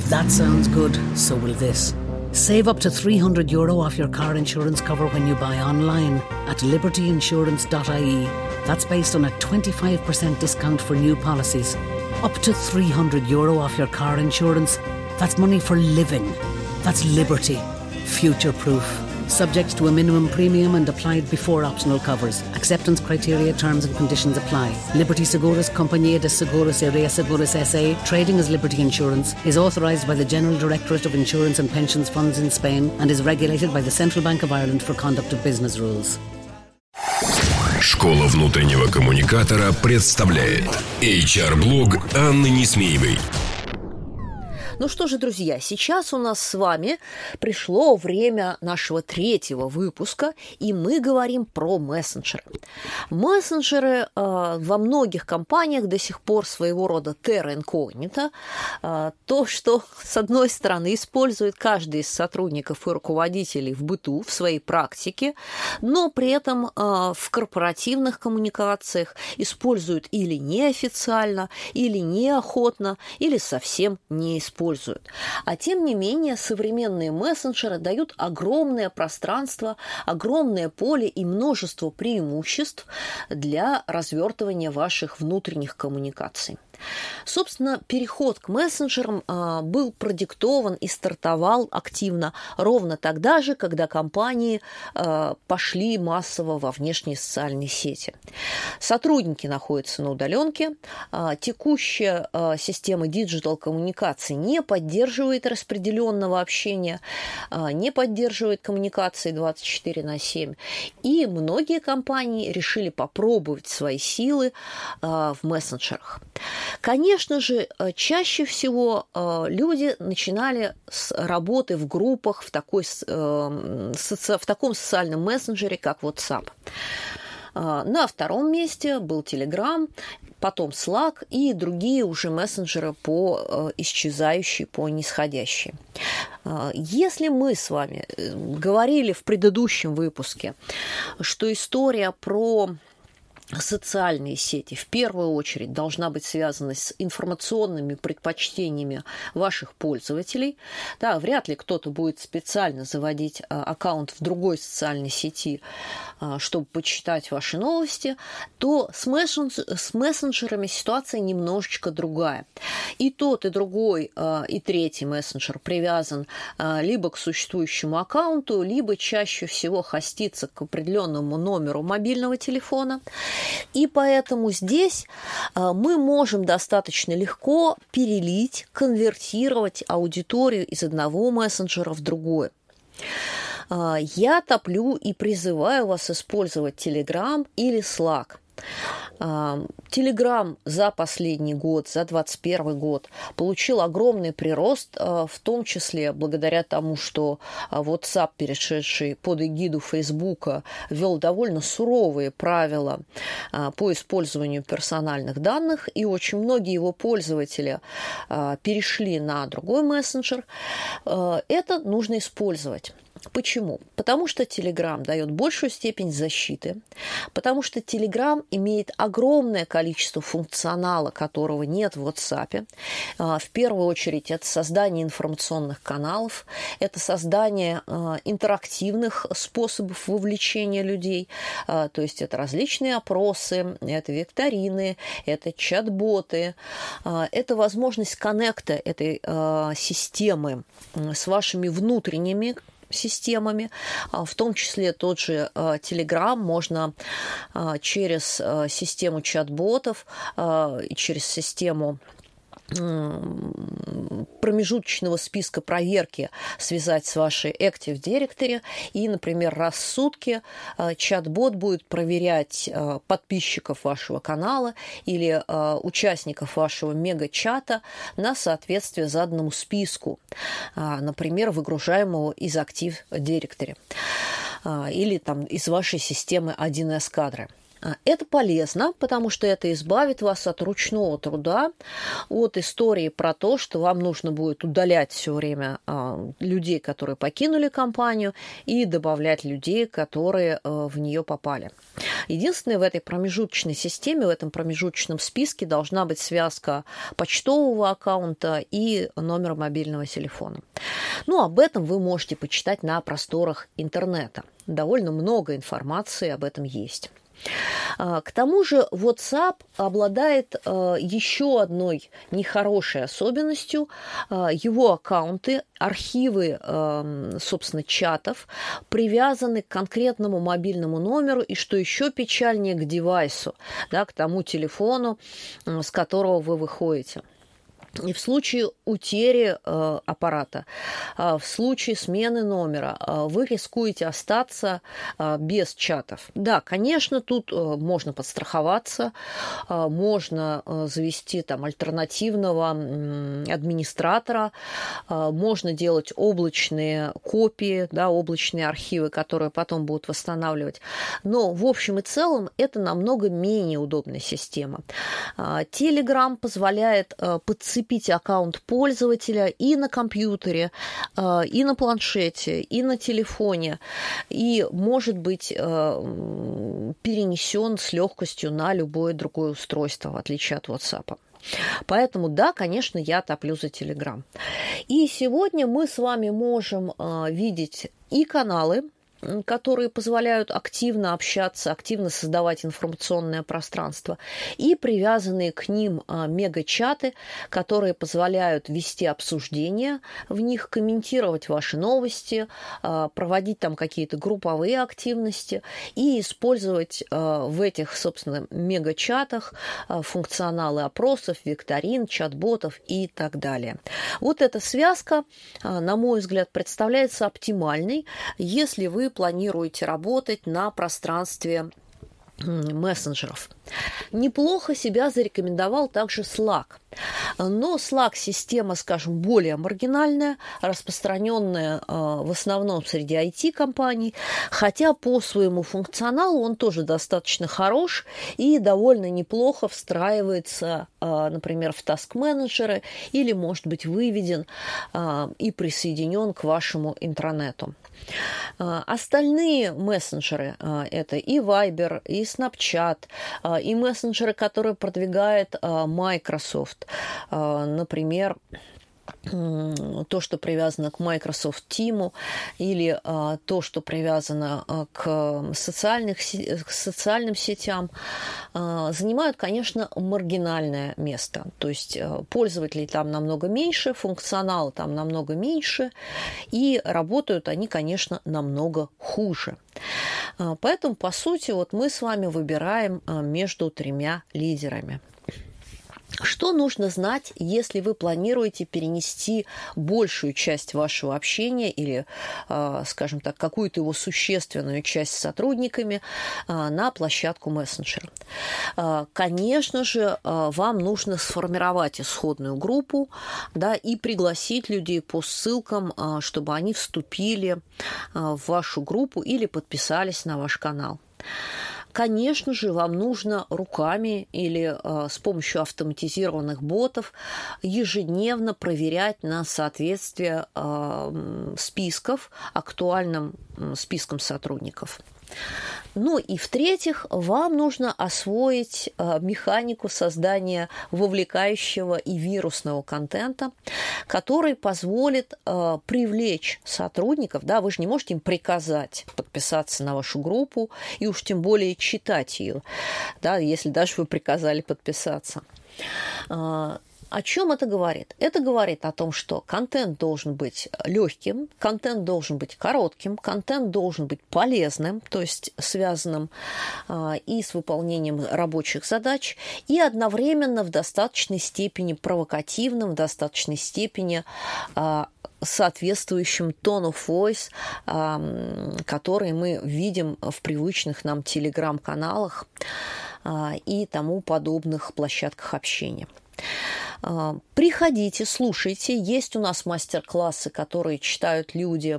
If that sounds good, so will this. Save up to 300 euro off your car insurance cover when you buy online at libertyinsurance.ie. That's based on a 25% discount for new policies. Up to 300 euro off your car insurance. That's money for living. That's liberty. Future proof Subject to a minimum premium and applied before optional covers. Acceptance criteria, terms and conditions apply. Liberty Seguros Compañía de Seguros y Reaseguros SA, trading as Liberty Insurance, is authorised by the General Directorate of Insurance and Pensions Funds in Spain and is regulated by the Central Bank of Ireland for conduct of business rules. Школа внутреннего коммуникатора представляет HR-блог Анны Несмеевой. Ну что же, друзья, сейчас у нас с вами пришло время нашего третьего выпуска, и мы говорим про мессенджеры. Мессенджеры э, во многих компаниях до сих пор своего рода terra incognita. Э, то, что, с одной стороны, использует каждый из сотрудников и руководителей в быту, в своей практике, но при этом э, в корпоративных коммуникациях используют или неофициально, или неохотно, или совсем не используют используют. А тем не менее, современные мессенджеры дают огромное пространство, огромное поле и множество преимуществ для развертывания ваших внутренних коммуникаций. Собственно, переход к мессенджерам а, был продиктован и стартовал активно ровно тогда же, когда компании а, пошли массово во внешние социальные сети. Сотрудники находятся на удаленке, а, текущая система digital коммуникации поддерживает распределенного общения, не поддерживает коммуникации 24 на 7. И многие компании решили попробовать свои силы в мессенджерах. Конечно же, э, чаще всего люди начинали с работы в группах в, такой, в таком социальном мессенджере, как WhatsApp. На втором месте был Telegram, потом Slack и другие уже мессенджеры по исчезающей, по нисходящей. Если мы с вами говорили в предыдущем выпуске, что история про социальные сети в первую очередь должна быть связана с информационными предпочтениями ваших пользователей. Да, вряд ли кто-то будет специально заводить а, аккаунт в другой социальной сети, а, чтобы почитать ваши новости, то с, мессендж... с мессенджерами ситуация немножечко другая. И тот, и другой, а, и третий мессенджер привязан либо к существующему аккаунту, либо чаще всего хостится к определенному номеру мобильного телефона. И поэтому здесь а, мы можем достаточно легко перелить, конвертировать аудиторию из одного мессенджера в другой. А, я топлю и призываю вас использовать Telegram или Slack – Телеграм за последний год, за 2021 год получил огромный прирост, а, в том числе благодаря тому, что а, WhatsApp, перешедший под эгиду Фейсбука, ввел довольно суровые правила а, по использованию персональных данных, и очень многие его пользователи перешли на другой мессенджер. Это нужно использовать. Почему? Потому что Telegram дает большую степень защиты, потому что Telegram имеет огромное количество функционала, которого нет в WhatsApp. А, в первую очередь это создание информационных каналов, это создание а, интерактивных способов вовлечения людей, а, то есть это различные опросы, это викторины, это чат-боты, это возможность коннекта этой системы с вашими внутренними системами, а, в том числе тот же а, Telegram. Можно а, через систему чат-ботов, через систему промежуточного списка проверки связать с вашей Active Directory. И, например, раз в сутки э, чат-бот будет проверять э, подписчиков вашего канала или э, участников вашего мега-чата на соответствие заданному списку, например, выгружаемого из Active Directory или там из вашей системы 1С кадры. А, это полезно, потому что это избавит вас от ручного труда, от истории про то, что вам нужно будет удалять все время а, людей, которые покинули компанию, и добавлять людей, которые а, в нее попали. Единственное, в этой промежуточной системе, в этом промежуточном списке должна быть связка почтового аккаунта и номера мобильного телефона. Ну, об этом вы можете почитать на просторах интернета. Довольно много информации об этом есть. А, к тому же WhatsApp обладает а, еще одной нехорошей особенностью. А, его аккаунты, архивы, собственно, чатов привязаны к конкретному мобильному номеру и, что еще печальнее, к девайсу, да, к тому телефону, с которого вы выходите. И в случае утери э, аппарата, э, в случае смены номера, э, вы рискуете остаться без чатов. Да, конечно, тут можно подстраховаться, можно завести там альтернативного администратора, можно делать облачные копии, да, облачные архивы, которые потом будут восстанавливать. Но в общем и целом это намного менее удобная система. Telegram позволяет подцепить подцепить аккаунт пользователя и на компьютере, э, и на планшете, и на телефоне, и может быть э, перенесен с легкостью на любое другое устройство, в отличие от WhatsApp. Поэтому, да, конечно, я топлю за Telegram. И сегодня мы с вами можем э, видеть и каналы, которые позволяют активно общаться, активно создавать информационное пространство, и привязанные к ним а, мега-чаты, которые позволяют вести обсуждения в них, комментировать ваши новости, а, проводить там какие-то групповые активности и использовать а, в этих, собственно, мега-чатах функционалы опросов, викторин, чат-ботов и так далее. Вот эта связка, на мой взгляд, представляется оптимальной, если вы планируете работать на пространстве мессенджеров. Неплохо себя зарекомендовал также Slack. Но Slack система, скажем, более маргинальная, распространенная а, в основном среди IT-компаний, хотя по своему функционалу он тоже достаточно хорош и довольно неплохо встраивается, а, например, в таск-менеджеры или может быть выведен а, и присоединен к вашему интранету. Остальные мессенджеры – это и Viber, и Snapchat, и мессенджеры, которые продвигает Microsoft. Например, то, что привязано к Microsoft Team или а, то, что привязано а, к, социальных, к социальным сетям, а, занимают, конечно, маргинальное место. То есть а, пользователей там намного меньше, функционал там намного меньше, и работают они, конечно, намного хуже. Поэтому, по сути, вот мы с вами выбираем между тремя лидерами. Что нужно знать, если вы планируете перенести большую часть вашего общения или, а, скажем так, какую-то его существенную часть с сотрудниками а, на площадку мессенджера? Конечно же, а, вам нужно сформировать исходную группу да, и пригласить людей по ссылкам, чтобы они вступили в вашу группу или подписались на ваш канал. Конечно же, вам нужно руками или э, с помощью автоматизированных ботов ежедневно проверять на соответствие э, списков актуальным спискам сотрудников. Ну и в-третьих, вам нужно освоить э, механику создания вовлекающего и вирусного контента, который позволит э, привлечь сотрудников. Да, вы же не можете им приказать подписаться на вашу группу и уж тем более читать ее, да, если даже вы приказали подписаться. Э, о чем это говорит? Это говорит о том, что контент должен быть легким, контент должен быть коротким, контент должен быть полезным, то есть связанным а, и с выполнением рабочих задач, и одновременно в достаточной степени провокативным, в достаточной степени а, соответствующим of voice, а, который мы видим в привычных нам телеграм-каналах и тому подобных площадках общения. А, приходите, слушайте. Есть у нас мастер-классы, которые читают люди,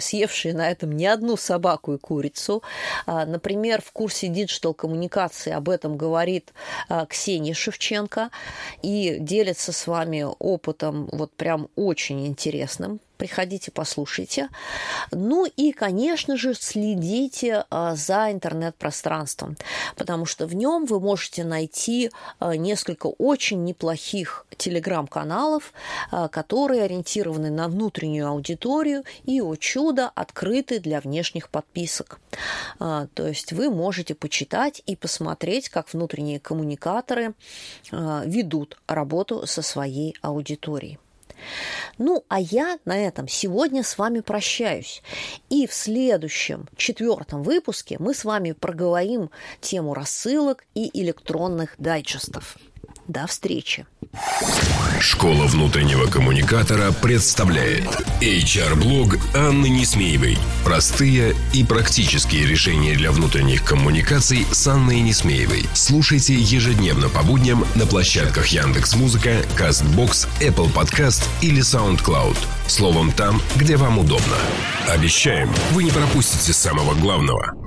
съевшие на этом не одну собаку и курицу. А, например, в курсе диджитал-коммуникации об этом говорит а, Ксения Шевченко и делится с вами опытом вот прям очень интересным приходите, послушайте. Ну и, конечно же, следите а, за интернет-пространством, потому что в нем вы можете найти а, несколько очень неплохих телеграм-каналов, а, которые ориентированы на внутреннюю аудиторию и, о чудо, открыты для внешних подписок. То есть вы можете почитать и посмотреть, как внутренние коммуникаторы ведут работу со своей аудиторией. Ну, а я на этом сегодня с вами прощаюсь. И в следующем, четвертом выпуске мы с вами проговорим тему рассылок и электронных дайджестов. До встречи! Школа внутреннего коммуникатора представляет HR-блог Анны Несмеевой. Простые и практические решения для внутренних коммуникаций с Анной Несмеевой. Слушайте ежедневно по будням на площадках Яндекс Музыка, Castbox, Apple Podcast или SoundCloud. Словом, там, где вам удобно. Обещаем, вы не пропустите самого главного –